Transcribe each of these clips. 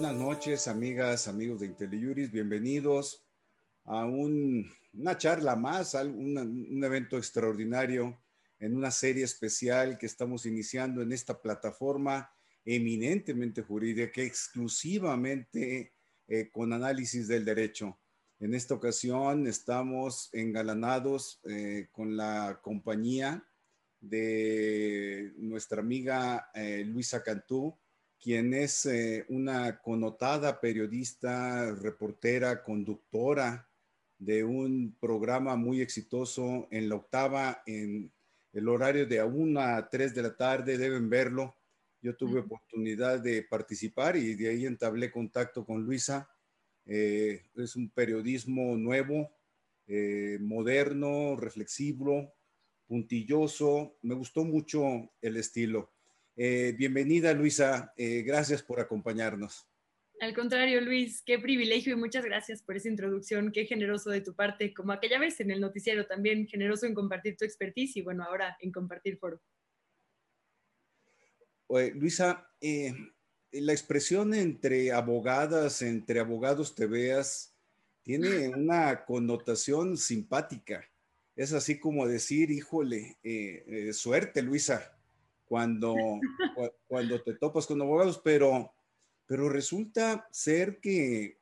Buenas noches, amigas, amigos de IntelliJuris. Bienvenidos a una charla más, un, un evento extraordinario en una serie especial que estamos iniciando en esta plataforma eminentemente jurídica, exclusivamente eh, con análisis del derecho. En esta ocasión estamos engalanados eh, con la compañía de nuestra amiga eh, Luisa Cantú, quien es una connotada periodista, reportera, conductora de un programa muy exitoso en la octava, en el horario de 1 a 3 de la tarde, deben verlo. Yo tuve oportunidad de participar y de ahí entablé contacto con Luisa. Eh, es un periodismo nuevo, eh, moderno, reflexivo, puntilloso. Me gustó mucho el estilo. Eh, bienvenida, Luisa. gracias por acompañarnos. Al contrario, Luis, qué privilegio y muchas gracias por esa introducción. Qué generoso de tu parte, como aquella vez en el noticiero, también generoso en compartir tu expertise y bueno, ahora en compartir foro. Luisa, eh, la expresión entre abogadas, entre abogados te veas, tiene una connotación simpática. Es así como decir, híjole, eh, eh, suerte, Luisa, cuando, cuando te topas con abogados, pero, pero resulta ser que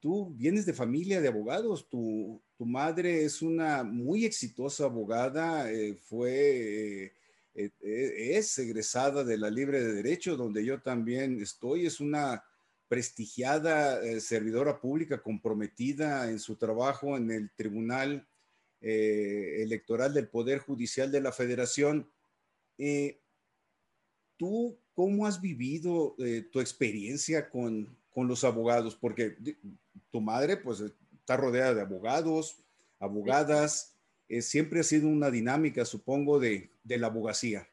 tú vienes de familia de abogados, tu, tu madre es una muy exitosa abogada, fue eh, eh, es egresada de la Libre de Derecho, donde yo también estoy, es una prestigiada eh, servidora pública comprometida en su trabajo en el Tribunal Electoral del Poder Judicial de la Federación. ¿Tú cómo has vivido tu experiencia con, con, los abogados? Porque tu madre pues está rodeada de abogados, abogadas. Eh, siempre ha sido una dinámica, supongo, de, la abogacía.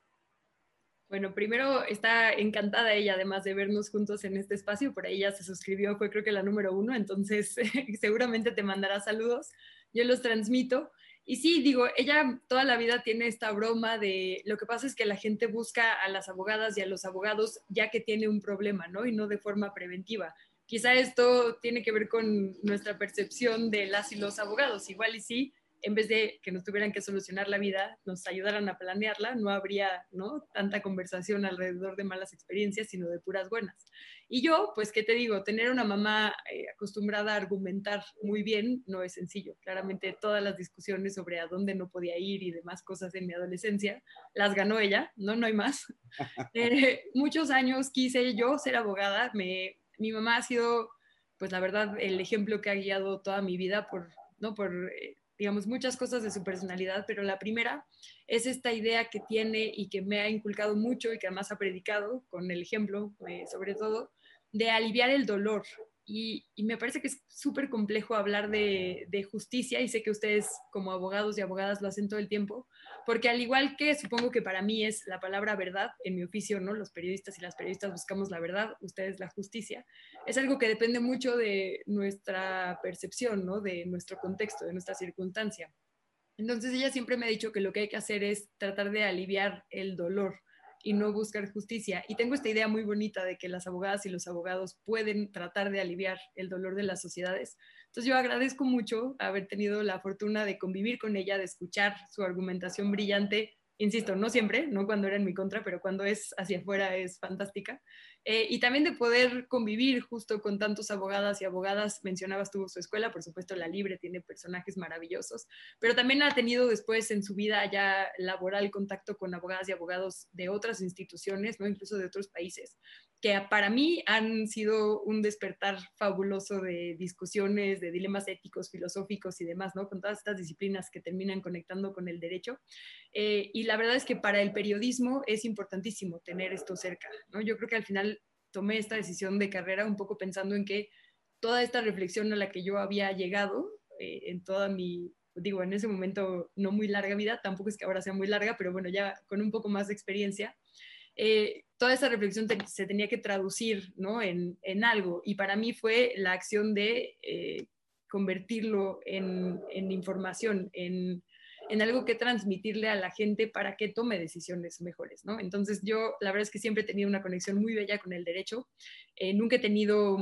Bueno, primero está encantada ella, además de vernos juntos en este espacio, por ahí ya se suscribió, fue creo que la número uno, entonces seguramente te mandará saludos, yo los transmito. Y sí, digo, ella toda la vida tiene esta broma de lo que pasa es que la gente busca a las abogadas y a los abogados ya que tiene un problema, ¿no? Y no de forma preventiva. Quizá esto tiene que ver con nuestra percepción de las y los abogados, igual y sí, en vez de que nos tuvieran que solucionar la vida, nos ayudaran a planearla, no habría ¿no? tanta conversación alrededor de malas experiencias, sino de puras buenas. Y yo, pues, ¿qué te digo? Tener una mamá eh, acostumbrada a argumentar muy bien no es sencillo. Claramente todas las discusiones sobre a dónde no podía ir y demás cosas en mi adolescencia, las ganó ella, no, no hay más. Eh, muchos años quise yo ser abogada, me, mi mamá ha sido, pues la verdad, el ejemplo que ha guiado toda mi vida por... ¿no? por eh, digamos, muchas cosas de su personalidad, pero la primera es esta idea que tiene y que me ha inculcado mucho y que además ha predicado con el ejemplo, eh, sobre todo, de aliviar el dolor. Y, me parece que es súper complejo hablar de, de, justicia y sé que ustedes como abogados y abogadas lo hacen todo el tiempo, porque al igual que supongo que para mí es la palabra verdad en mi oficio, ¿no? Los periodistas y las periodistas buscamos la verdad, ustedes la justicia. Es algo que depende mucho de nuestra percepción, ¿no? De nuestro contexto, de nuestra circunstancia. Entonces ella siempre me ha dicho que lo que hay que hacer es tratar de aliviar el dolor y no buscar justicia. Y tengo esta idea muy bonita de que las abogadas y los abogados pueden tratar de aliviar el dolor de las sociedades. Entonces yo agradezco mucho haber tenido la fortuna de convivir con ella, de escuchar su argumentación brillante insisto, no siempre, no cuando era en mi contra, pero cuando es hacia afuera es fantástica. Eh, y también de poder convivir justo con tantos abogadas y abogadas. Mencionabas tú su escuela, por supuesto, La Libre tiene personajes maravillosos, pero también ha tenido después en su vida ya laboral contacto con abogadas y abogados de otras instituciones, ¿no? incluso de otros países, que para mí han sido un despertar fabuloso de discusiones, de dilemas éticos, filosóficos y demás, ¿no? con todas estas disciplinas que terminan conectando con el derecho. Eh, y la verdad es que para el periodismo es importantísimo tener esto cerca. ¿no? Yo creo que al final tomé esta decisión de carrera un poco pensando en que toda esta reflexión a la que yo había llegado eh, en toda mi, digo, en ese momento no muy larga vida, tampoco es que ahora sea muy larga, pero bueno, ya con un poco más de experiencia, eh, toda esa reflexión se tenía que traducir ¿no? en, algo y para mí fue la acción de convertirlo en, información, en en algo que transmitirle a la gente para que tome decisiones mejores, ¿no? Entonces yo la verdad es que siempre he tenido una conexión muy bella con el derecho, eh, nunca he tenido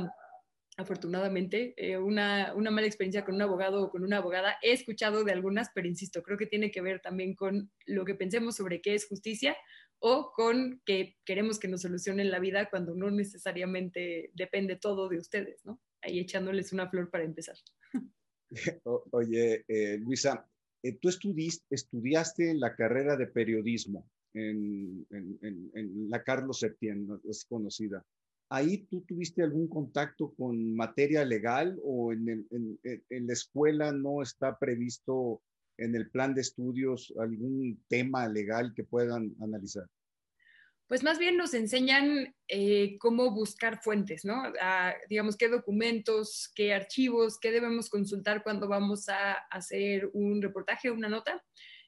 afortunadamente, eh, una, una, mala experiencia con un abogado o con una abogada. He escuchado de algunas, pero insisto, creo que tiene que ver también con lo que pensemos sobre qué es justicia o con que queremos que nos solucionen la vida cuando no necesariamente depende todo de ustedes, ¿no? Ahí echándoles una flor para empezar. Oye, eh, Luisa, eh, tú estudiaste la carrera de periodismo en, en, la Carlos Septién, es conocida ahí tú tuviste algún contacto con materia legal o en, la escuela no está previsto en el plan de estudios algún tema legal que puedan analizar? Pues más bien nos enseñan eh, cómo buscar fuentes, ¿no? digamos, qué documentos, qué archivos, qué debemos consultar cuando vamos a hacer un reportaje, una nota.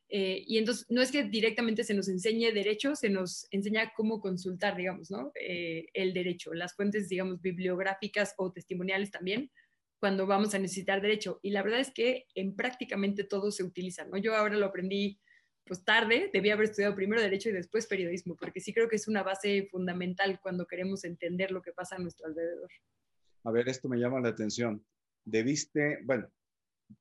Eh, y entonces no es que directamente se nos enseñe derecho, se nos enseña cómo consultar, digamos, ¿no? Eh, el derecho, las fuentes, digamos, bibliográficas o testimoniales también, cuando vamos a necesitar derecho. Y la verdad es que en prácticamente todo se utiliza, ¿no? Yo ahora lo aprendí pues tarde, debía haber estudiado primero derecho y después periodismo, porque sí creo que es una base fundamental cuando queremos entender lo que pasa a nuestro alrededor. A ver, esto me llama la atención. Debiste, bueno,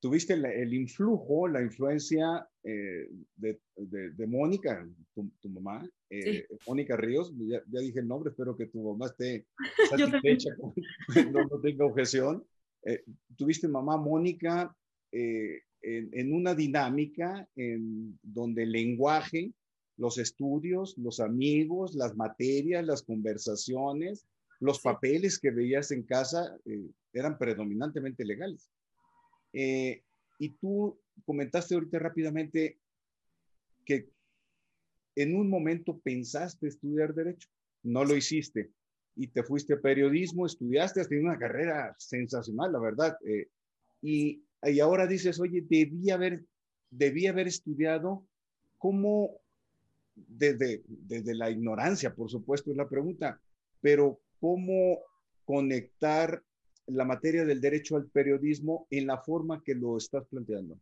tuviste el, influjo, la influencia eh, de, de, Mónica, tu, mamá, eh, Mónica Ríos, ya, dije el nombre, espero que tu mamá esté satisfecha, no, no, tenga objeción. Eh, tuviste mamá Mónica en, en, una dinámica en donde el lenguaje, los estudios, los amigos, las materias, las conversaciones, los papeles que veías en casa eran predominantemente legales. Eh, y tú comentaste ahorita rápidamente que en un momento pensaste estudiar derecho, no lo hiciste y te fuiste a periodismo, estudiaste, has tenido una carrera sensacional, la verdad. Eh, y, y, ahora dices, oye, debí haber, debí haber estudiado cómo, desde, desde la ignorancia, por supuesto, es la pregunta, pero cómo conectar la materia del derecho al periodismo en la forma que lo estás planteando?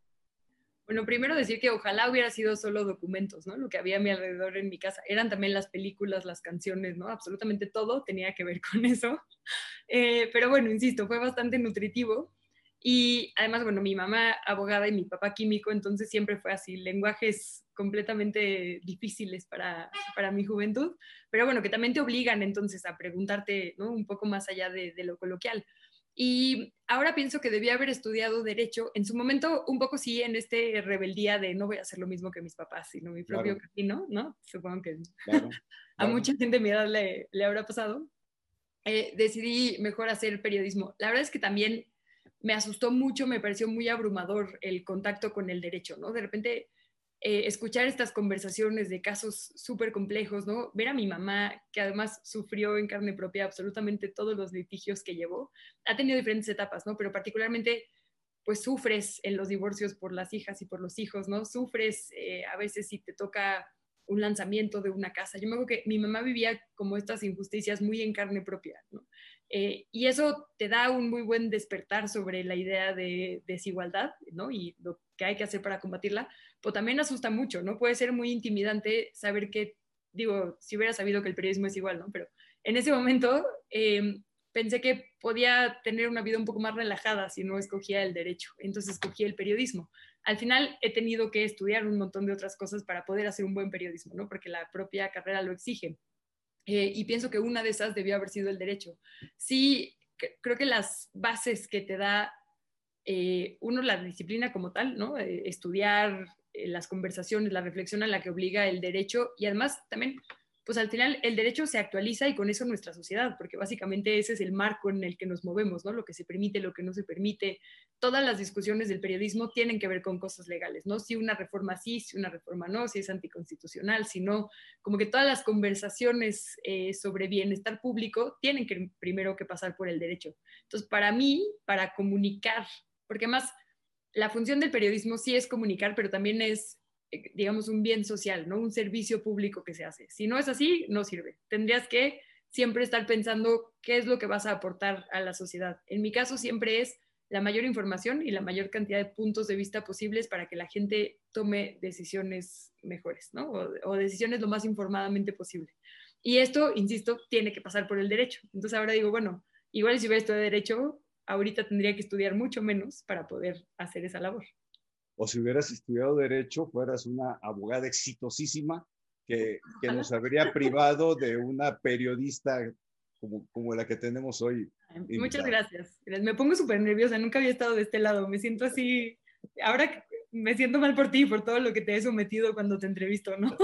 Bueno, primero decir que ojalá hubiera sido solo documentos, ¿no? Lo que había a mi alrededor en mi casa. Eran también las películas, las canciones, ¿no? Absolutamente todo tenía que ver con eso. Eh, pero bueno, insisto, fue bastante nutritivo. Y además, bueno, mi mamá abogada y mi papá químico, entonces siempre fue así, lenguajes completamente difíciles para, para mi juventud, pero bueno, que también te obligan entonces a preguntarte, ¿no? Un poco más allá de, de lo coloquial. Y ahora pienso que debía haber estudiado derecho. En su momento, un poco sí, en este rebeldía de no voy a hacer lo mismo que mis papás, sino mi propio camino, ¿no? Supongo que a mucha gente de mi edad le, le habrá pasado. Eh, decidí mejor hacer periodismo. La verdad es que también me asustó mucho, me pareció muy abrumador el contacto con el derecho, ¿no? De repente eh, escuchar estas conversaciones de casos súper complejos, ¿no? Ver a mi mamá, que además sufrió en carne propia absolutamente todos los litigios que llevó, ha tenido diferentes etapas, ¿no? Pero particularmente, pues sufres en los divorcios por las hijas y por los hijos, ¿no? Sufres eh, a veces si te toca un lanzamiento de una casa. Yo me acuerdo que mi mamá vivía como estas injusticias muy en carne propia, ¿no? Eh, y eso te da un muy buen despertar sobre la idea de desigualdad, ¿no? Y lo que hay que hacer para combatirla, pero también asusta mucho, ¿no? Puede ser muy intimidante saber que, digo, si hubiera sabido que el periodismo es igual, ¿no? Pero en ese momento em, pensé que podía tener una vida un poco más relajada si no escogía el derecho, entonces escogí el periodismo. Al final he tenido que estudiar un montón de otras cosas para poder hacer un buen periodismo, ¿no? Porque la propia carrera lo exige. Eh, y pienso que una de esas debió haber sido el derecho. Sí, creo que las bases que te da eh, uno, la disciplina como tal, ¿no? Eh, estudiar las conversaciones, la reflexión a la que obliga el derecho y además también pues al final el derecho se actualiza y con eso nuestra sociedad, porque básicamente ese es el marco en el que nos movemos, ¿no? Lo que se permite, lo que no se permite. Todas las discusiones del periodismo tienen que ver con cosas legales, ¿no? Si una reforma sí, si una reforma no, si es anticonstitucional, si no, como que todas las conversaciones eh, sobre bienestar público tienen que primero que pasar por el derecho. Entonces, para mí, para comunicar, porque más la función del periodismo sí es comunicar, pero también es digamos, un bien social, ¿no? Un servicio público que se hace. Si no es así, no sirve. Tendrías que siempre estar pensando qué es lo que vas a aportar a la sociedad. En mi caso siempre es la mayor información y la mayor cantidad de puntos de vista posibles para que la gente tome decisiones mejores, ¿no? O, decisiones lo más informadamente posible. Y esto, insisto, tiene que pasar por el derecho. Entonces ahora digo, bueno, igual si hubiera estudiado derecho, ahorita tendría que estudiar mucho menos para poder hacer esa labor. O si hubieras estudiado derecho, fueras una abogada exitosísima que, que nos habría privado de una periodista como, como la que tenemos hoy. Muchas gracias. Me pongo súper nerviosa, nunca había estado de este lado, me siento así, ahora me siento mal por ti, por todo lo que te he sometido cuando te entrevisto, ¿no?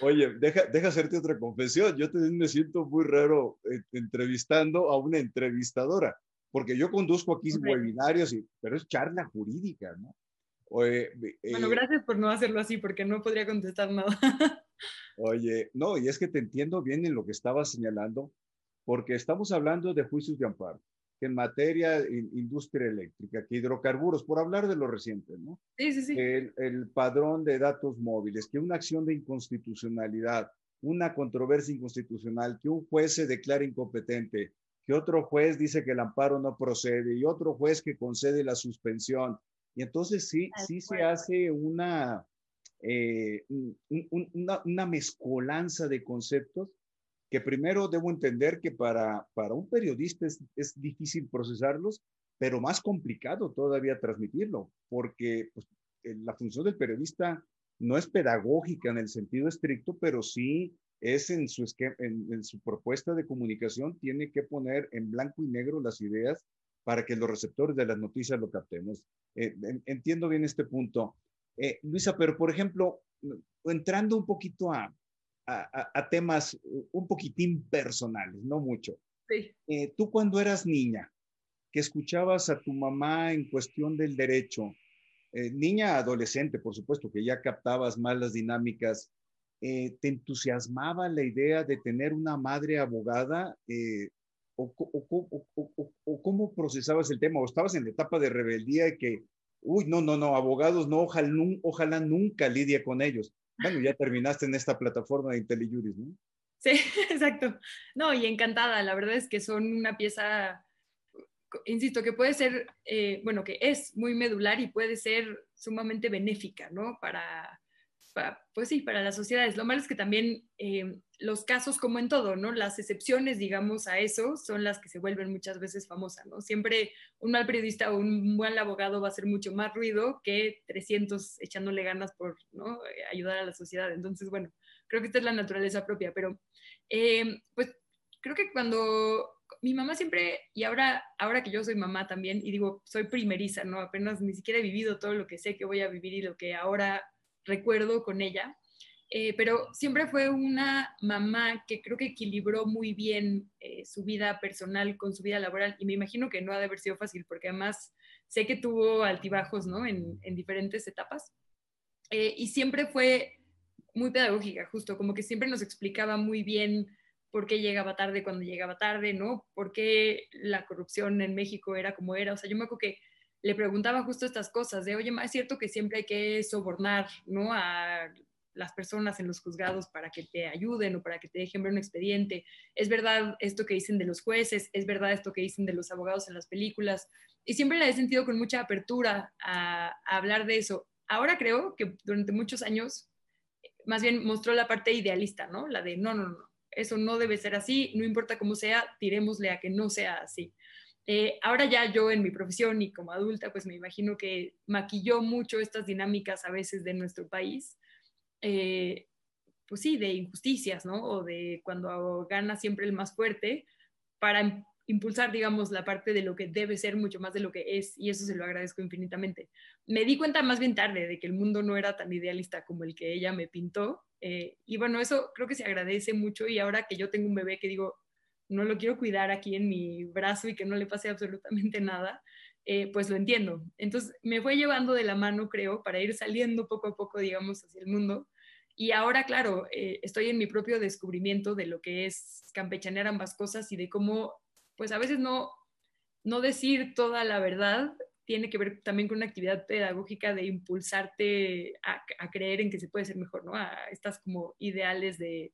Oye, deja, deja hacerte otra confesión. Yo también me siento muy raro eh, entrevistando a una entrevistadora, porque yo conduzco aquí webinarios, y, pero es charla jurídica, ¿no? Oye, bueno, eh, gracias por no hacerlo así, porque no podría contestar nada. Oye, no, y es que te entiendo bien en lo que estabas señalando, porque estamos hablando de juicios de amparo, que en materia de industria eléctrica, que hidrocarburos, por hablar de lo reciente, ¿no? Sí, sí, sí. El, el padrón de datos móviles, que una acción de inconstitucionalidad, una controversia inconstitucional, que un juez se declara incompetente, que otro juez dice que el amparo no procede y otro juez que concede la suspensión. Y entonces sí, sí se hace una, eh, una, una mezcolanza de conceptos que primero debo entender que para, para un periodista es, es difícil procesarlos, pero más complicado todavía transmitirlo, porque pues, eh, la función del periodista no es pedagógica en el sentido estricto, pero sí es en su, en, su propuesta de comunicación, tiene que poner en blanco y negro las ideas para que los receptores de las noticias lo captemos. Eh, entiendo bien este punto. Eh, Luisa, pero por ejemplo, entrando un poquito a, a, temas un poquitín personales, no mucho. Sí. Eh, tú cuando eras niña, que escuchabas a tu mamá en cuestión del derecho, niña adolescente, por supuesto, que ya captabas más las dinámicas, ¿te entusiasmaba la idea de tener una madre abogada? O, o, cómo procesabas el tema? ¿O estabas en la etapa de rebeldía y que, uy, no, no, no, abogados, no, ojalá, ojalá nunca lidia con ellos? bueno, ya terminaste en esta plataforma de IntelliJuris, ¿no? Sí, exacto. No, y encantada. La verdad es que son una pieza, insisto, que puede ser, eh, bueno, que es muy medular y puede ser sumamente benéfica, ¿no? Para, pues sí, para las sociedades. Lo malo es que también eh, los casos, como en todo, ¿no? Las excepciones, digamos, a eso son las que se vuelven muchas veces famosas, ¿no? Siempre un mal periodista o un buen abogado va a hacer mucho más ruido que 300 echándole ganas por ¿no? ayudar a la sociedad. Entonces, bueno, creo que esta es la naturaleza propia, pero eh, pues creo que cuando mi mamá siempre, y ahora, ahora que yo soy mamá también, y digo, soy primeriza, ¿no? Apenas ni siquiera he vivido todo lo que sé que voy a vivir y lo que ahora recuerdo con ella, eh, pero siempre fue una mamá que creo que equilibró muy bien eh, su vida personal con su vida laboral y me imagino que no ha de haber sido fácil porque además sé que tuvo altibajos ¿no? en, diferentes etapas eh, y siempre fue muy pedagógica, justo como que siempre nos explicaba muy bien por qué llegaba tarde cuando llegaba tarde, ¿no? Por qué la corrupción en México era como era. O sea, yo me acuerdo que le preguntaba justo estas cosas de, oye, es cierto que siempre hay que sobornar, ¿no? A las personas en los juzgados para que te ayuden o para que te dejen ver un expediente. Es verdad esto que dicen de los jueces, es verdad esto que dicen de los abogados en las películas. Y siempre la he sentido con mucha apertura a, hablar de eso. Ahora creo que durante muchos años, más bien mostró la parte idealista, ¿no? La de, no, no, no, eso no debe ser así, no importa cómo sea, tirémosle a que no sea así. Eh, ahora ya yo en mi profesión y como adulta, pues me imagino que maquilló mucho estas dinámicas a veces de nuestro país, eh, pues sí, de injusticias, ¿no? O de cuando gana siempre el más fuerte para impulsar, digamos, la parte de lo que debe ser mucho más de lo que es, y eso se lo agradezco infinitamente. Me di cuenta más bien tarde de que el mundo no era tan idealista como el que ella me pintó, eh, y bueno, eso creo que se agradece mucho, y ahora que yo tengo un bebé que digo, no lo quiero cuidar aquí en mi brazo y que no le pase absolutamente nada, eh, pues lo entiendo. Entonces me fue llevando de la mano, creo, para ir saliendo poco a poco, digamos, hacia el mundo. Y ahora, claro, eh, estoy en mi propio descubrimiento de lo que es campechanear ambas cosas y de cómo, pues a veces no, no decir toda la verdad tiene que ver también con una actividad pedagógica de impulsarte a, a creer en que se puede ser mejor, ¿no? A estas como ideales de,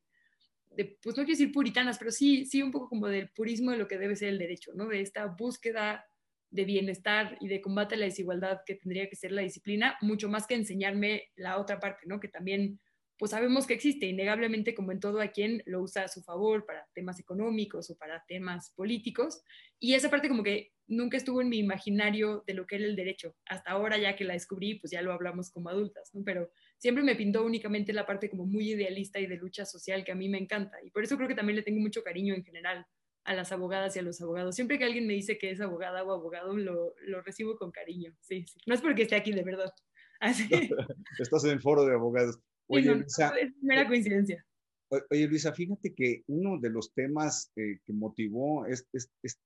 pues no quiero decir puritanas, pero sí, sí un poco como del purismo de lo que debe ser el derecho, ¿no? De esta búsqueda de bienestar y de combate a la desigualdad que tendría que ser la disciplina, mucho más que enseñarme la otra parte, ¿no? Que también, pues sabemos que existe, innegablemente como en todo a quien lo usa a su favor para temas económicos o para temas políticos. Y esa parte como que nunca estuvo en mi imaginario de lo que era el derecho. Hasta ahora ya que la descubrí, pues ya lo hablamos como adultas, ¿no? Pero siempre me pintó únicamente la parte como muy idealista y de lucha social que a mí me encanta. Y por eso creo que también le tengo mucho cariño en general a las abogadas y a los abogados. Siempre que alguien me dice que es abogada o abogado, lo, lo recibo con cariño. Sí, sí. No es porque esté aquí de verdad. Así. Estás en el foro de abogados. Oye, Luisa, es mera coincidencia. Oye, Luisa, fíjate que uno de los temas eh, que motivó este,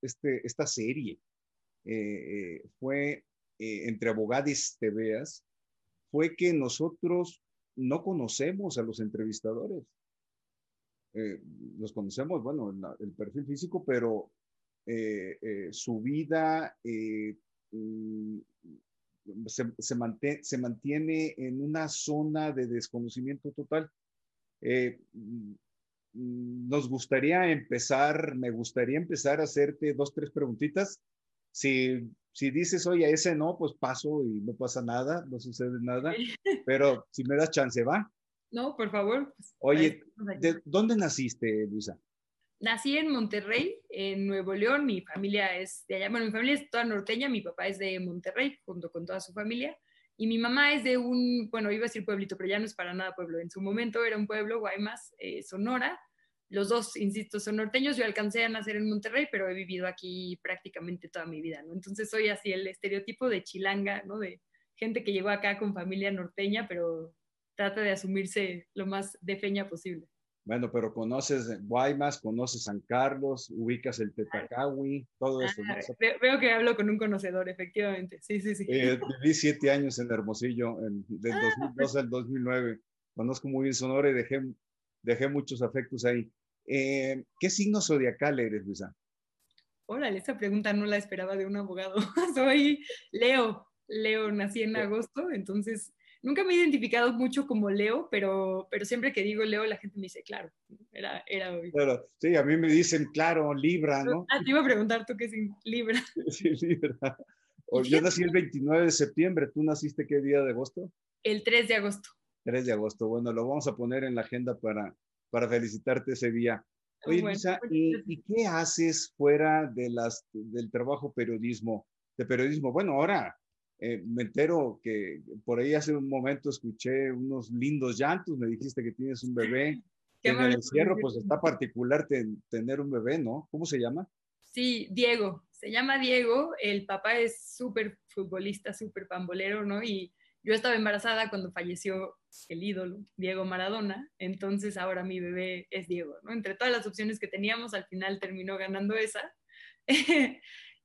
este, esta serie eh, eh, fue entre abogados te veas, fue que nosotros no conocemos a los entrevistadores. Eh, los conocemos, bueno, el perfil físico, pero eh, eh, su vida mm, se, se, se, mantiene en una zona de desconocimiento total. Mm, nos gustaría empezar, me gustaría empezar a hacerte dos, tres preguntitas. Si, si dices, oye, ese no, pues paso y no pasa nada, no sucede nada, pero si me das chance, va. No, por favor. Pues, Oye, ¿de dónde naciste, Luisa? Nací en Monterrey, en Nuevo León. Mi familia es de allá. Bueno, mi familia es toda norteña. Mi papá es de Monterrey, junto con toda su familia. Y mi mamá es de un, bueno, iba a decir pueblito, pero ya no es para nada pueblo. En su momento era un pueblo, Guaymas, eh, Sonora. Los dos, insisto, son norteños. Yo alcancé a nacer en Monterrey, pero he vivido aquí prácticamente toda mi vida, ¿no? Entonces soy así el estereotipo de chilanga, ¿no? De gente que llegó acá con familia norteña, pero trata de asumirse lo más de feña posible. Bueno, pero conoces Guaymas, conoces San Carlos, ubicas el Tetacawi, todo eso. Ah, veo, que hablo con un conocedor, efectivamente. Sí, sí, sí. Eh, viví siete años en Hermosillo, en, del 2002 pues al 2009. Conozco muy bien Sonora y dejé, dejé muchos afectos ahí. Eh, ¿Qué signo zodiacal eres, Luisa? Órale, esa pregunta no la esperaba de un abogado. Soy Leo. Leo, nací en agosto, entonces nunca me he identificado mucho como Leo, pero, pero siempre que digo Leo, la gente me dice, claro, era, era obvio. Claro, sí, a mí me dicen, claro, Libra, ¿no? Ah, te iba a preguntar tú qué es Libra. Sí, Libra. yo nací el 29 de septiembre, ¿tú naciste qué día de agosto? El 3 de agosto. 3 de agosto, bueno, lo vamos a poner en la agenda para, para felicitarte ese día. Oye, Luisa, ¿y, qué haces fuera de las, del trabajo periodismo, de periodismo? Bueno, ahora eh, me entero que por ahí hace un momento escuché unos lindos llantos, me dijiste que tienes un bebé. en el encierro, pues está particular tener un bebé, ¿no? ¿Cómo se llama? Sí, Diego. Se llama Diego. El papá es súper futbolista, súper pambolero, ¿no? Y yo estaba embarazada cuando falleció el ídolo, Diego Maradona. Entonces ahora mi bebé es Diego. Entre todas las opciones que teníamos, al final terminó ganando esa.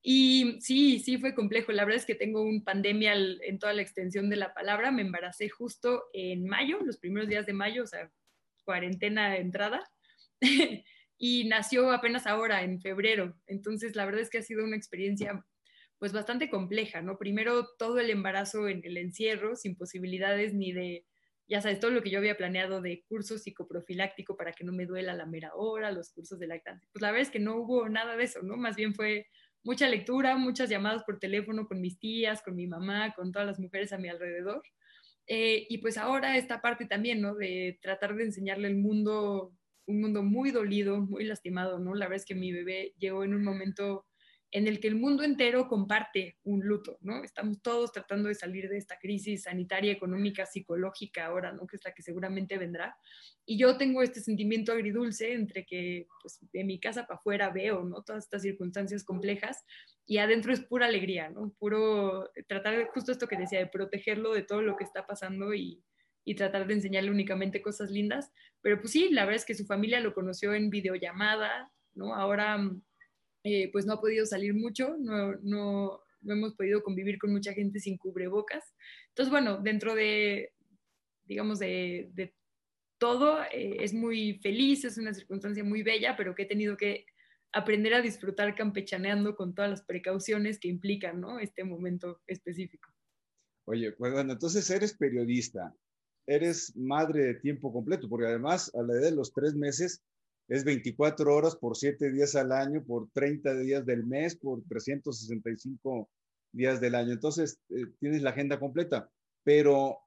Y sí, sí fue complejo. La verdad es que tengo un pandemia en toda la extensión de la palabra. Me embaracé justo en mayo, los primeros días de mayo, o sea, cuarentena de entrada. y nació apenas ahora, en febrero. Entonces, la verdad es que ha sido una experiencia pues bastante compleja, ¿no? Primero todo el embarazo en el encierro, sin posibilidades ni de, ya sabes, todo lo que yo había planeado de curso psicoprofiláctico para que no me duela la mera hora, los cursos de lactancia. Pues la verdad es que no hubo nada de eso, ¿no? Más bien fue mucha lectura, muchas llamadas por teléfono con mis tías, con mi mamá, con todas las mujeres a mi alrededor. Eh, y pues ahora esta parte también, ¿no? De tratar de enseñarle el mundo, un mundo muy dolido, muy lastimado, ¿no? La verdad es que mi bebé llegó en un momento en el que el mundo entero comparte un luto, ¿no? Estamos todos tratando de salir de esta crisis sanitaria, económica, psicológica ahora, ¿no? Que es la que seguramente vendrá. Y yo tengo este sentimiento agridulce entre que, pues, de mi casa para afuera veo, ¿no? Todas estas circunstancias complejas y adentro es pura alegría, ¿no? Puro tratar de, justo esto que decía, de protegerlo de todo lo que está pasando y, y tratar de enseñarle únicamente cosas lindas. Pero pues sí, la verdad es que su familia lo conoció en videollamada, ¿no? Ahora eh, pues no ha podido salir mucho, no, no, no, hemos podido convivir con mucha gente sin cubrebocas. Entonces, bueno, dentro de, digamos, de, todo, eh, es muy feliz, es una circunstancia muy bella, pero que he tenido que aprender a disfrutar campechaneando con todas las precauciones que implican ¿no? este momento específico. Oye, pues bueno, entonces eres periodista, eres madre de tiempo completo, porque además a la edad de los tres meses es 24 horas por 7 días al año, por 30 días del mes, por 365 días del año. Entonces, eh, tienes la agenda completa. Pero,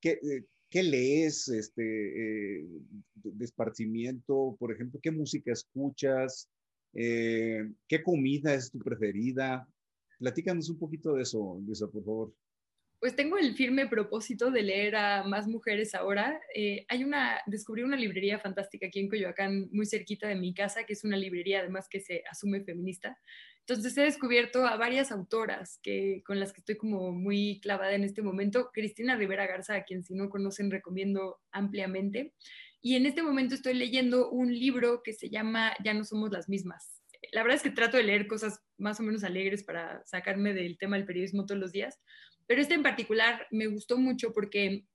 ¿qué, eh, ¿qué lees este, eh, de esparcimiento? Por ejemplo, ¿qué música escuchas? ¿Qué comida es tu preferida? Platícanos un poquito de eso, Luisa, por favor. Pues tengo el firme propósito de leer a más mujeres ahora. Eh, hay una, descubrí una librería fantástica aquí en Coyoacán, muy cerquita de mi casa, que es una librería además que se asume feminista. Entonces he descubierto a varias autoras que, con las que estoy como muy clavada en este momento. Cristina Rivera Garza, a quien si no conocen recomiendo ampliamente. Y en este momento estoy leyendo un libro que se llama Ya no somos las mismas. La verdad es que trato de leer cosas más o menos alegres para sacarme del tema del periodismo todos los días, pero este en particular me gustó mucho porque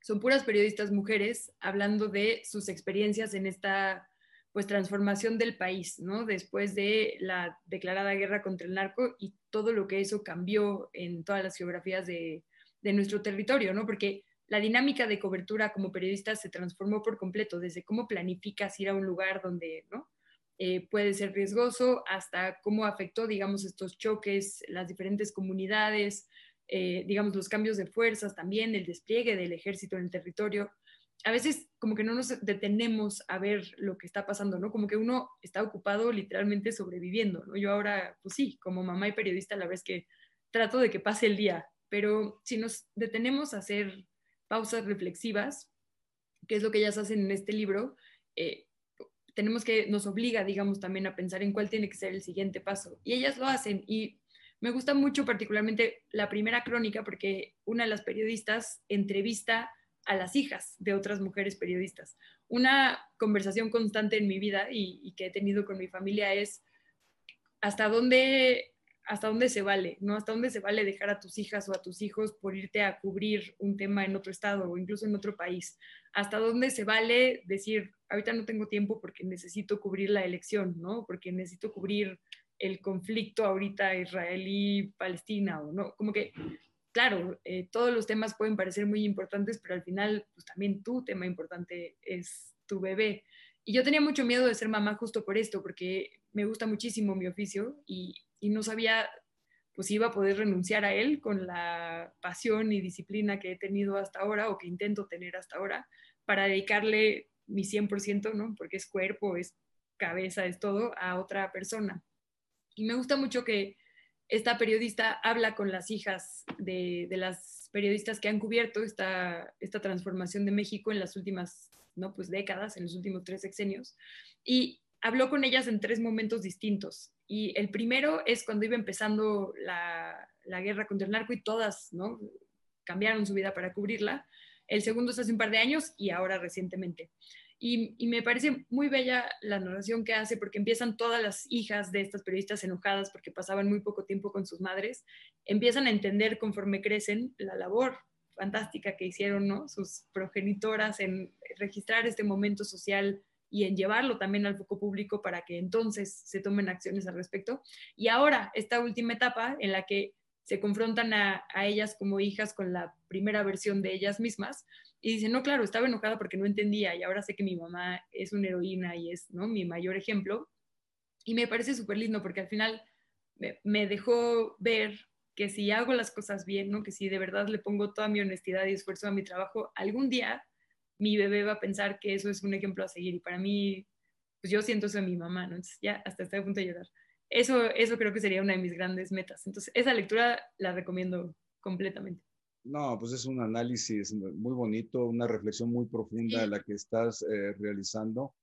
son puras periodistas mujeres hablando de sus experiencias en esta pues transformación del país, ¿no? Después de la declarada guerra contra el narco y todo lo que eso cambió en todas las geografías de, de nuestro territorio, ¿no? Porque la dinámica de cobertura como periodista se transformó por completo, desde cómo planificas ir a un lugar donde, ¿no? Eh, puede ser riesgoso hasta cómo afectó, digamos, estos choques, las diferentes comunidades, eh, digamos, los cambios de fuerzas también, el despliegue del ejército en el territorio. A veces como que no nos detenemos a ver lo que está pasando, ¿no? Como que uno está ocupado literalmente sobreviviendo, ¿no? Yo ahora, pues sí, como mamá y periodista, la vez que trato de que pase el día, pero si nos detenemos a hacer pausas reflexivas, que es lo que ellas hacen en este libro, eh, tenemos que, nos obliga, digamos, también a pensar en cuál tiene que ser el siguiente paso. Y ellas lo hacen. Y me gusta mucho particularmente la primera crónica porque una de las periodistas entrevista a las hijas de otras mujeres periodistas. Una conversación constante en mi vida y, que he tenido con mi familia es hasta dónde hasta dónde se vale, ¿no? Hasta dónde se vale dejar a tus hijas o a tus hijos por irte a cubrir un tema en otro estado o incluso en otro país. Hasta dónde se vale decir, ahorita no tengo tiempo porque necesito cubrir la elección, ¿no? Porque necesito cubrir el conflicto ahorita israelí-palestina o no, como que, claro, eh, todos los temas pueden parecer muy importantes, pero al final, pues también tu tema importante es tu bebé. Y yo tenía mucho miedo de ser mamá justo por esto, porque me gusta muchísimo mi oficio y, y no sabía pues iba a poder renunciar a él con la pasión y disciplina que he tenido hasta ahora o que intento tener hasta ahora para dedicarle mi 100%, ¿no? Porque es cuerpo, es cabeza, es todo, a otra persona. Y me gusta mucho que esta periodista habla con las hijas de, las periodistas que han cubierto esta, esta transformación de México en las últimas ¿no? pues décadas, en los últimos tres sexenios, y habló con ellas en tres momentos distintos. Y el primero es cuando iba empezando la, la guerra contra el narco y todas ¿no? cambiaron su vida para cubrirla. El segundo es hace un par de años y ahora recientemente. Y, me parece muy bella la narración que hace porque empiezan todas las hijas de estas periodistas enojadas porque pasaban muy poco tiempo con sus madres, empiezan a entender conforme crecen la labor fantástica que hicieron ¿no? sus progenitoras en registrar este momento social y en llevarlo también al foco público para que entonces se tomen acciones al respecto. Y ahora, esta última etapa en la que se confrontan a, a ellas como hijas con la primera versión de ellas mismas, y dice, no, claro, estaba enojada porque no entendía y ahora sé que mi mamá es una heroína y es ¿no? mi mayor ejemplo. Y me parece súper lindo porque al final me, dejó ver que si hago las cosas bien, ¿no? que si de verdad le pongo toda mi honestidad y esfuerzo a mi trabajo, algún día mi bebé va a pensar que eso es un ejemplo a seguir. Y para mí, pues yo siento eso en mi mamá, ¿no? Entonces ya hasta estoy a punto de llorar. Eso, eso creo que sería una de mis grandes metas. Entonces esa lectura la recomiendo completamente. No, pues es un análisis muy bonito, una reflexión muy profunda la que estás eh, realizando.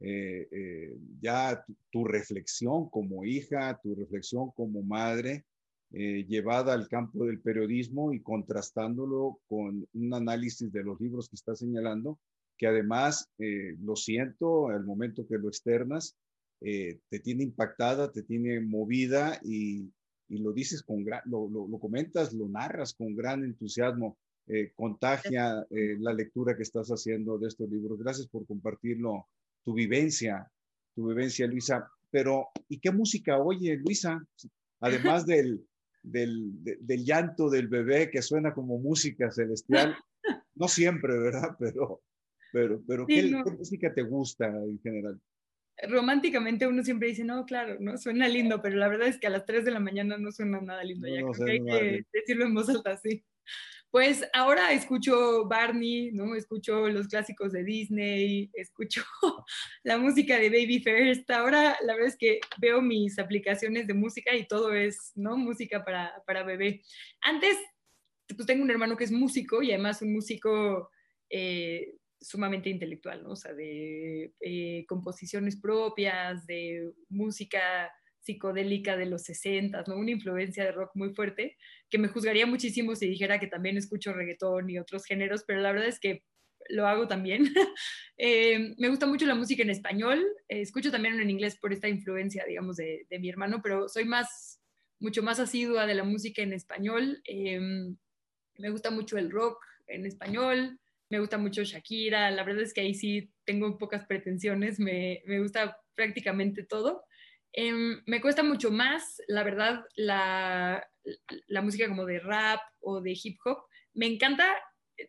Eh, eh, ya tu, reflexión como hija, tu reflexión como madre, llevada al campo del periodismo y contrastándolo con un análisis de los libros que estás señalando, que además, lo siento, al momento que lo externas, te tiene impactada, te tiene movida y, y lo dices con gran, lo, lo, comentas, lo narras con gran entusiasmo, eh, contagia eh, la lectura que estás haciendo de estos libros. Gracias por compartirlo, tu vivencia, tu vivencia, Luisa. Pero, ¿y qué música oye, Luisa? Además del, del, del llanto del bebé que suena como música celestial, no siempre, ¿verdad? Pero, pero, pero ¿qué, ¿qué música te gusta en general? Románticamente uno siempre dice, no, claro, no suena lindo, pero la verdad es que a las 3 de la mañana no suena nada lindo. ya hay que decirlo en voz alta, sí. Pues ahora escucho Barney, ¿no? Escucho los clásicos de Disney, escucho la música de Baby First. Ahora la verdad es que veo mis aplicaciones de música y todo es, ¿no? Música para, para bebé. Antes, pues tengo un hermano que es músico y además un músico eh, sumamente intelectual, ¿no? O sea, de eh, composiciones propias, de música psicodélica de los 60, ¿no? Una influencia de rock muy fuerte, que me juzgaría muchísimo si dijera que también escucho reggaetón y otros géneros, pero la verdad es que lo hago también. Eh, me gusta mucho la música en español, eh, escucho también en inglés por esta influencia, digamos, de, mi hermano, pero soy más, mucho más asidua de la música en español. Em, me gusta mucho el rock en español, me gusta mucho Shakira, la verdad es que ahí sí tengo pocas pretensiones, me, me gusta prácticamente todo. Em, me cuesta mucho más, la verdad, la, la, música como de rap o de hip hop. Me encanta,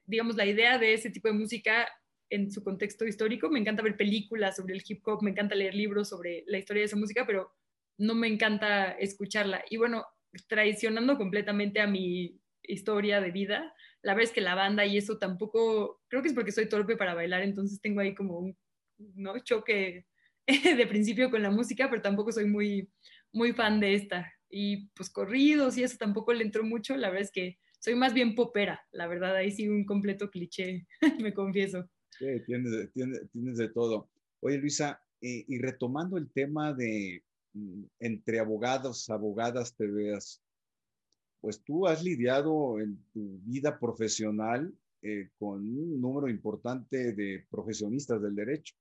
digamos, la idea de ese tipo de música en su contexto histórico. Me encanta ver películas sobre el hip hop, me encanta leer libros sobre la historia de esa música, pero no me encanta escucharla. Y bueno, traicionando completamente a mi historia de vida, la verdad es que la banda y eso tampoco, creo que es porque soy torpe para bailar, entonces tengo ahí como un ¿no? choque de principio con la música, pero tampoco soy muy, muy fan de esta. Y pues corridos y eso tampoco le entró mucho, la verdad es que soy más bien popera, la verdad, ahí sí un completo cliché, me confieso. Sí, tienes, tienes, de todo. Oye, Luisa, y retomando el tema de mm, entre abogados, abogadas te pues tú has lidiado en tu vida profesional eh, con un número importante de profesionistas del derecho.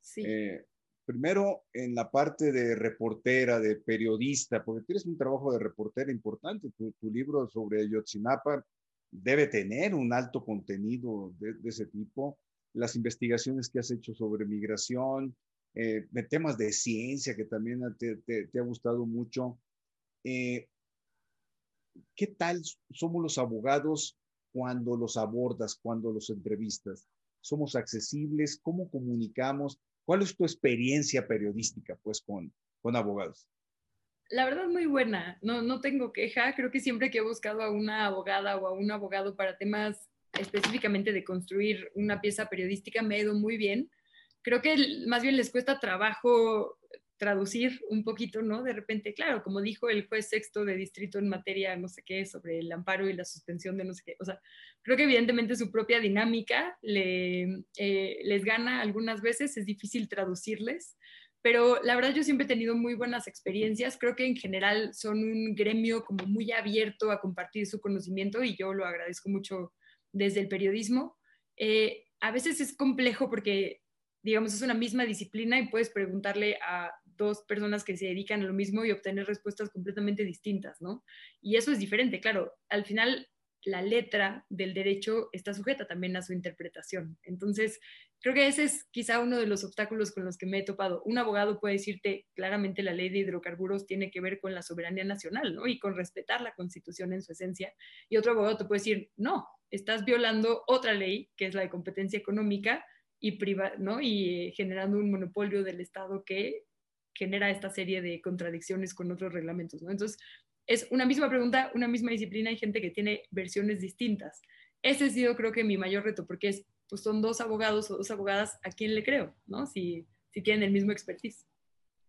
Sí. Eh, primero, en la parte de reportera, de periodista, porque tienes un trabajo de reportera importante. Tu, libro sobre Yotzinapa debe tener un alto contenido de, ese tipo. Las investigaciones que has hecho sobre migración, eh, temas de ciencia que también te, te ha gustado mucho. Eh, ¿qué tal somos los abogados cuando los abordas, cuando los entrevistas? ¿Somos accesibles? ¿Cómo comunicamos? ¿Cuál es tu experiencia periodística, pues, con, con abogados? La verdad, muy buena. No, no tengo queja. Creo que siempre que he buscado a una abogada o a un abogado para temas específicamente de construir una pieza periodística, me ha ido muy bien. Creo que más bien les cuesta trabajo traducir un poquito, ¿no? De repente, claro, como dijo el juez sexto de distrito en materia, no sé qué, sobre el amparo y la suspensión de no sé qué. O sea, creo que evidentemente su propia dinámica le, eh, les gana algunas veces, es difícil traducirles, pero la verdad yo siempre he tenido muy buenas experiencias. Creo que en general son un gremio como muy abierto a compartir su conocimiento y yo lo agradezco mucho desde el periodismo. Eh, a veces es complejo porque digamos, es una misma disciplina y puedes preguntarle a dos personas que se dedican a lo mismo y obtener respuestas completamente distintas, ¿no? Y eso es diferente, claro, al final la letra del derecho está sujeta también a su interpretación. Entonces, creo que ese es quizá uno de los obstáculos con los que me he topado. Un abogado puede decirte claramente la ley de hidrocarburos tiene que ver con la soberanía nacional, ¿no? Y con respetar la constitución en su esencia. Y otro abogado te puede decir, no, estás violando otra ley, que es la de competencia económica, y, ¿no? y generando un monopolio del Estado que genera esta serie de contradicciones con otros reglamentos. ¿no? Entonces, es una misma pregunta, una misma disciplina, hay gente que tiene versiones distintas. Ese ha sido creo que mi mayor reto, porque es, pues son dos abogados o dos abogadas a quién le creo, ¿no? Si, si tienen el mismo expertise.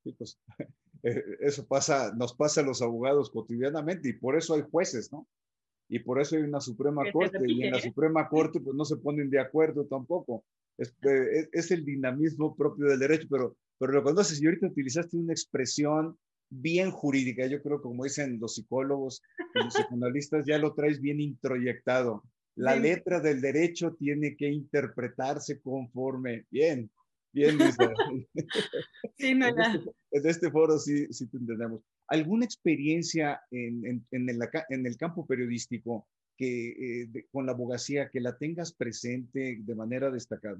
Sí, pues eh, eso pasa, nos pasa a los abogados cotidianamente y por eso hay jueces, ¿no? Y por eso hay una Suprema Corte y en la ¿eh? Suprema Corte pues no se ponen de acuerdo tampoco. Es, es, el dinamismo propio del derecho, pero, pero lo conoces y ahorita utilizaste una expresión bien jurídica, yo creo como dicen los psicólogos los psicoanalistas, ya lo traes bien introyectado. La letra del derecho tiene que interpretarse conforme, bien, bien, Sí, no, en, este, en, este, foro sí, sí te entendemos. ¿Alguna experiencia en, en, en, el, en el campo periodístico que eh, con la abogacía, que la tengas presente de manera destacada?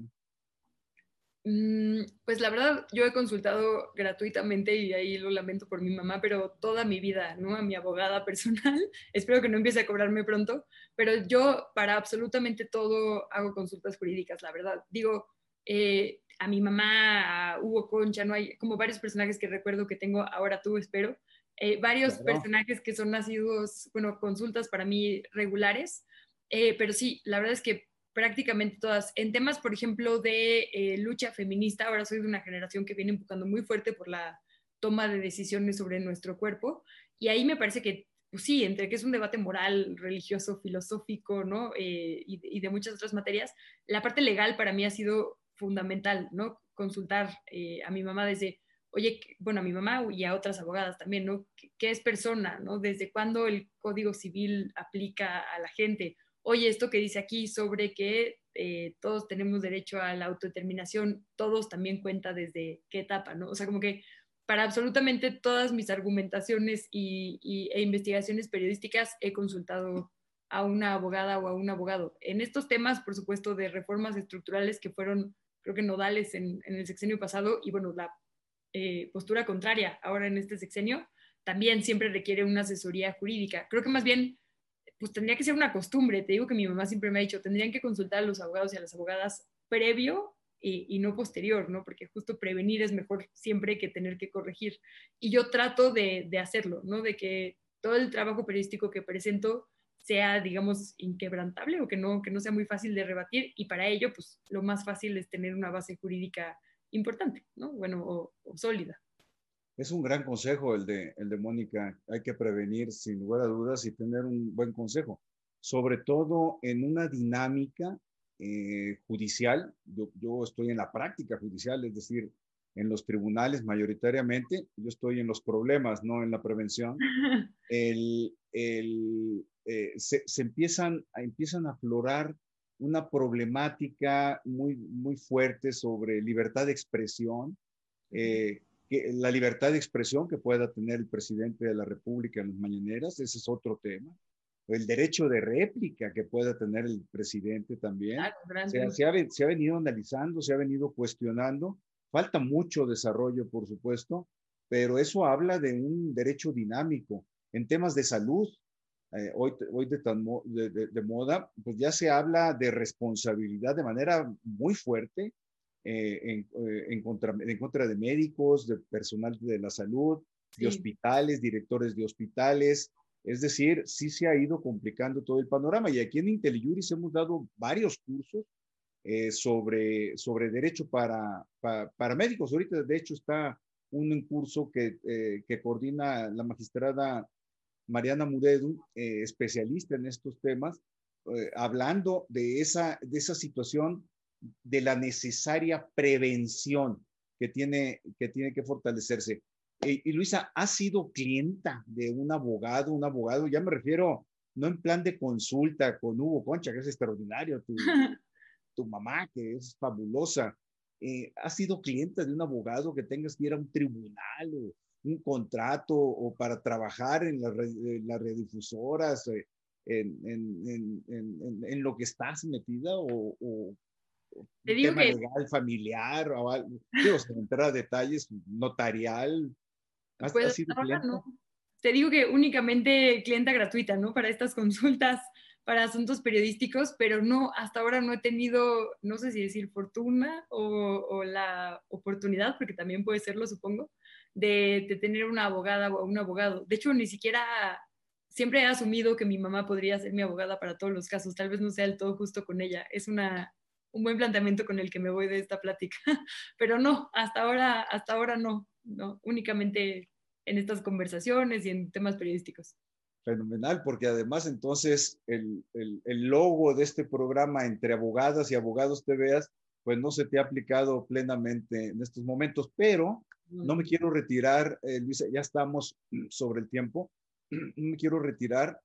Mm, pues la verdad, yo he consultado gratuitamente y ahí lo lamento por mi mamá, pero toda mi vida, ¿no? A mi abogada personal. Espero que no empiece a cobrarme pronto, pero yo para absolutamente todo hago consultas jurídicas, la verdad. Digo, eh, a mi mamá, a Hugo Concha, ¿no? Hay como varios personajes que recuerdo que tengo, ahora tú espero, eh, varios personajes que son nacidos, bueno, consultas para mí regulares, eh, pero sí, la verdad es que prácticamente todas, en temas, por ejemplo, de lucha feminista, ahora soy de una generación que viene empujando muy fuerte por la toma de decisiones sobre nuestro cuerpo, y ahí me parece que pues sí, entre que es un debate moral, religioso, filosófico, ¿no? y, y, de muchas otras materias, la parte legal para mí ha sido fundamental, ¿no? Consultar eh, a mi mamá desde, oye, bueno, a mi mamá y a otras abogadas también, ¿no? ¿Qué, es persona, ¿no? ¿Desde cuándo el Código Civil aplica a la gente? Oye, esto que dice aquí sobre que eh, todos tenemos derecho a la autodeterminación, todos también cuenta desde qué etapa, ¿no? O sea, como que para absolutamente todas mis argumentaciones y, e investigaciones periodísticas he consultado a una abogada o a un abogado. En estos temas, por supuesto, de reformas estructurales que fueron creo que nodales en, el sexenio pasado y bueno, la eh, postura contraria ahora en este sexenio, también siempre requiere una asesoría jurídica. Creo que más bien, pues tendría que ser una costumbre. Te digo que mi mamá siempre me ha dicho, tendrían que consultar a los abogados y a las abogadas previo y, no posterior, ¿no? Porque justo prevenir es mejor siempre que tener que corregir. Y yo trato de, de hacerlo, ¿no? De que todo el trabajo periodístico que presento sea, digamos, inquebrantable o que no, que no sea muy fácil de rebatir y para ello, pues lo más fácil es tener una base jurídica importante, ¿no? Bueno, o, sólida. Es un gran consejo el de, el de Mónica. Hay que prevenir sin lugar a dudas y tener un buen consejo, sobre todo en una dinámica eh, judicial. Yo, yo, estoy en la práctica judicial, es decir, en los tribunales mayoritariamente. Yo estoy en los problemas, no en la prevención. El, el, eh, se, empiezan, empiezan a aflorar una problemática muy, muy fuerte sobre libertad de expresión, eh, que, la libertad de expresión que pueda tener el presidente de la República en las mañaneras, ese es otro tema. El derecho de réplica que pueda tener el presidente también. se, ha, se, ha, venido analizando, se ha venido cuestionando. Falta mucho desarrollo, por supuesto, pero eso habla de un derecho dinámico. En temas de salud, eh, hoy, hoy de, de, moda, pues ya se habla de responsabilidad de manera muy fuerte eh, en, eh, en, contra, en contra de médicos, de personal de la salud, de hospitales, directores de hospitales. Es decir, sí se ha ido complicando todo el panorama. Y aquí en IntelliJuris hemos dado varios cursos sobre, sobre derecho para, para, para, médicos. Ahorita, de hecho, está un curso que, que coordina la magistrada Mariana Muredu, eh, especialista en estos temas, eh, hablando de esa, de esa situación de la necesaria prevención que tiene que, tiene que fortalecerse. y Luisa, ¿ha sido clienta de un abogado, un abogado? Ya me refiero, no en plan de consulta con Hugo Concha, que es extraordinario, tu, tu mamá, que es fabulosa. Eh, ¿Ha sido clienta de un abogado que tengas que ir a un tribunal o, un contrato o para trabajar en, las radiodifusoras, eh, en, en, en, en, lo que estás metida o, o te digo tema legal familiar o algo, digo, sin entrar a detalles, notarial. Pues, Te digo que únicamente clienta gratuita, ¿no? Para estas consultas, para asuntos periodísticos, pero no, hasta ahora no he tenido, no sé si decir fortuna o, o la oportunidad, porque también puede serlo, supongo, de, tener una abogada o un abogado. De hecho, ni siquiera siempre he asumido que mi mamá podría ser mi abogada para todos los casos. Tal vez no sea el todo justo con ella. Es una, un buen planteamiento con el que me voy de esta plática. Pero no, hasta ahora, hasta ahora no, no, únicamente en estas conversaciones y en temas periodísticos. Fenomenal, porque además entonces el, el, el logo de este programa entre abogadas y abogados te veas, pues no se te ha aplicado plenamente en estos momentos, pero no me quiero retirar, eh, Luisa, ya estamos sobre el tiempo. No me quiero retirar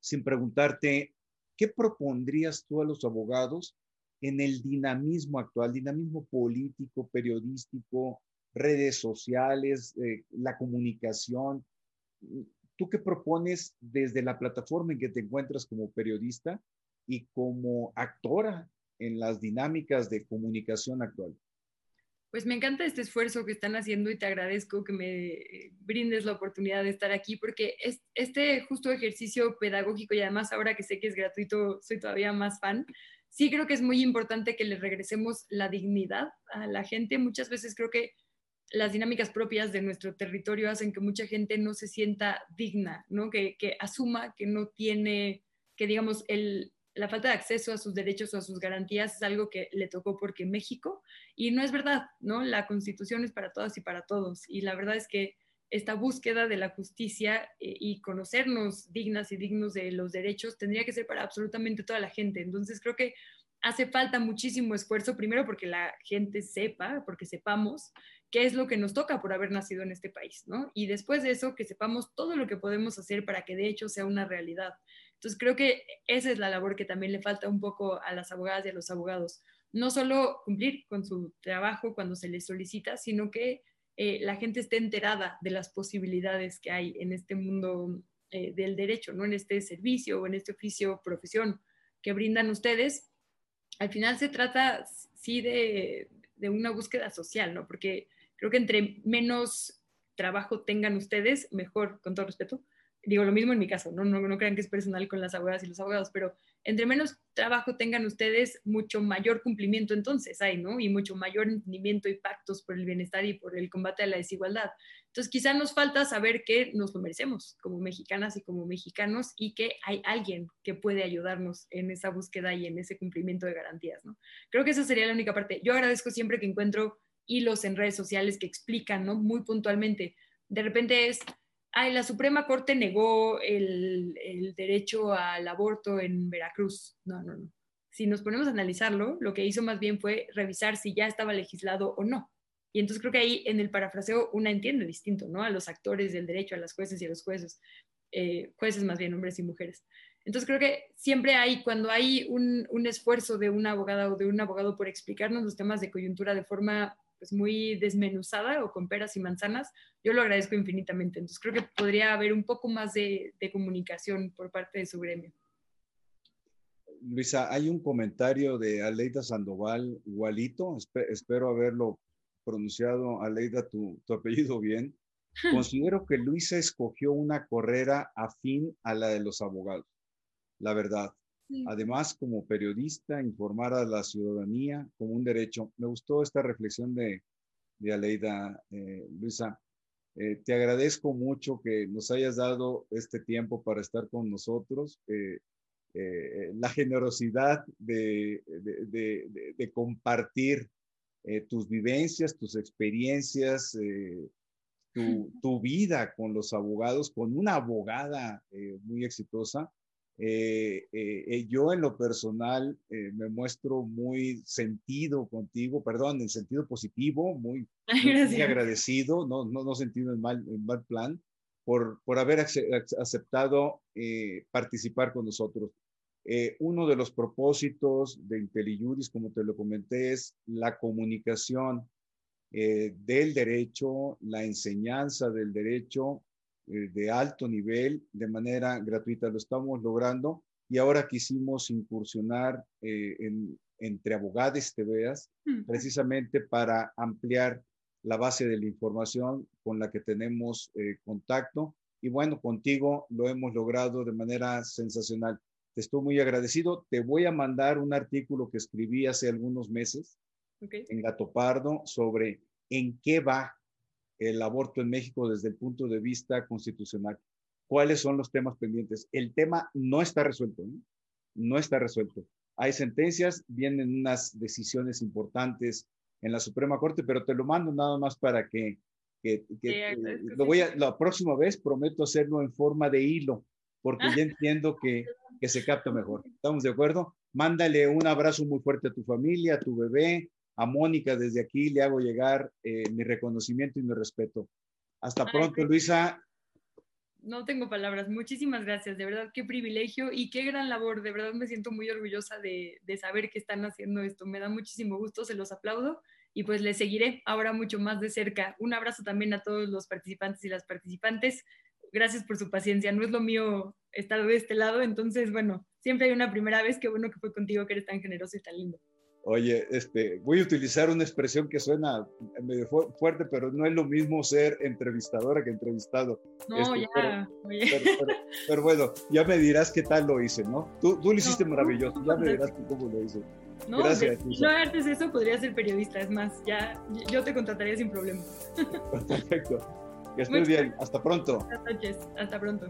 sin preguntarte, ¿qué propondrías tú a los abogados en el dinamismo actual, dinamismo político, periodístico, redes sociales, eh, la comunicación? ¿Tú qué propones desde la plataforma en que te encuentras como periodista y como actora en las dinámicas de comunicación actual? pues me encanta este esfuerzo que están haciendo y te agradezco que me brindes la oportunidad de estar aquí porque este justo ejercicio pedagógico y además ahora que sé que es gratuito soy todavía más fan, sí creo que es muy importante que le regresemos la dignidad a la gente. Muchas veces creo que las dinámicas propias de nuestro territorio hacen que mucha gente no se sienta digna, ¿no? Que, que asuma que no tiene, que digamos, el, la falta de acceso a sus derechos o a sus garantías es algo que le tocó porque México, y no es verdad, ¿no? La constitución es para todas y para todos, y la verdad es que esta búsqueda de la justicia eh, y conocernos dignas y dignos de los derechos tendría que ser para absolutamente toda la gente. Entonces creo que hace falta muchísimo esfuerzo, primero porque la gente sepa, porque sepamos qué es lo que nos toca por haber nacido en este país, ¿no? Y después de eso, que sepamos todo lo que podemos hacer para que de hecho sea una realidad. Entonces creo que esa es la labor que también le falta un poco a las abogadas y a los abogados. No solo cumplir con su trabajo cuando se les solicita, sino que eh, la gente esté enterada de las posibilidades que hay en este mundo eh, del derecho, ¿no? En este servicio o en este oficio, profesión que brindan ustedes. Al final se trata, sí, de, de una búsqueda social, ¿no? Porque creo que entre menos trabajo tengan ustedes, mejor, con todo respeto, digo lo mismo en mi caso, ¿no? No, no crean que es personal con las abogadas y los abogados, pero entre menos trabajo tengan ustedes, mucho mayor cumplimiento entonces hay, ¿no? Y mucho mayor entendimiento y pactos por el bienestar y por el combate a la desigualdad. Entonces, quizá nos falta saber que nos lo merecemos como mexicanas y como mexicanos y que hay alguien que puede ayudarnos en esa búsqueda y en ese cumplimiento de garantías, ¿no? Creo que esa sería la única parte. Yo agradezco siempre que encuentro hilos en redes sociales que explican, ¿no? Muy puntualmente. De repente es ay, la Suprema Corte negó el, derecho al aborto en Veracruz. No, no, no. Si nos ponemos a analizarlo, lo que hizo más bien fue revisar si ya estaba legislado o no. Y entonces creo que ahí en el parafraseo una entiende distinto, ¿no? A los actores del derecho, a las jueces y a los jueces, eh, jueces más bien, hombres y mujeres. Entonces creo que siempre hay, cuando hay un, un esfuerzo de una abogada o de un abogado por explicarnos los temas de coyuntura de forma pues, muy desmenuzada o con peras y manzanas, yo lo agradezco infinitamente. Entonces creo que podría haber un poco más de, comunicación por parte de su gremio. Luisa, hay un comentario de Aleida Sandoval, igualito, espero haberlo pronunciado, Aleida, tu, tu apellido bien. Considero que Luisa escogió una carrera afín a la de los abogados, la verdad. Además, como periodista, informar a la ciudadanía como un derecho. Me gustó esta reflexión de, de Aleida, eh, Luisa. Eh, te agradezco mucho que nos hayas dado este tiempo para estar con nosotros. Eh, la generosidad de, de compartir tus vivencias, tus experiencias, tu, tu, vida con los abogados, con una abogada muy exitosa. Eh, eh, eh, yo en lo personal me muestro muy sentido contigo, perdón, en sentido positivo, muy, muy agradecido, no, no, no sentido en mal, en mal plan, por, por haber aceptado participar con nosotros. uno de los propósitos de IntelliJuris, como te lo comenté, es la comunicación del derecho, la enseñanza del derecho eh, de alto nivel de manera gratuita. Lo estamos logrando y ahora quisimos incursionar eh, en, entre abogados te veas, precisamente para ampliar la base de la información con la que tenemos eh, contacto. Y bueno, contigo lo hemos logrado de manera sensacional. Te estoy muy agradecido. Te voy a mandar un artículo que escribí hace algunos meses en Gato Pardo sobre en qué va el aborto en México desde el punto de vista constitucional. ¿Cuáles son los temas pendientes? El tema no está resuelto, ¿no? está resuelto. Hay sentencias, vienen unas decisiones importantes en la Suprema Corte, pero te lo mando nada más para que, que, lo voy a, la próxima vez prometo hacerlo en forma de hilo, porque ya entiendo que, que se capta mejor. ¿Estamos de acuerdo? Mándale un abrazo muy fuerte a tu familia, a tu bebé, a Mónica desde aquí le hago llegar eh, mi reconocimiento y mi respeto. Hasta pronto, Luisa. No tengo palabras. Muchísimas gracias. De verdad, qué privilegio y qué gran labor. De verdad me siento muy orgullosa de, de saber que están haciendo esto. Me da muchísimo gusto, se los aplaudo y pues les seguiré ahora mucho más de cerca. Un abrazo también a todos los participantes y las participantes. Gracias por su paciencia. No es lo mío estar de este lado, entonces, bueno, siempre hay una primera vez. Qué bueno que fue contigo, que eres tan generoso y tan lindo. Oye, este, voy a utilizar una expresión que suena medio fuerte, pero no es lo mismo ser entrevistadora que entrevistado. No, este, ya. Pero, bueno, ya me dirás qué tal lo hice, ¿no? Tú, tú lo hiciste maravilloso, ya me dirás cómo lo hice. No, Gracias. no antes eso podría ser periodista, es más, ya yo te contrataría sin problema. Perfecto. Que estés bien. Hasta pronto. Buenas noches. Hasta pronto.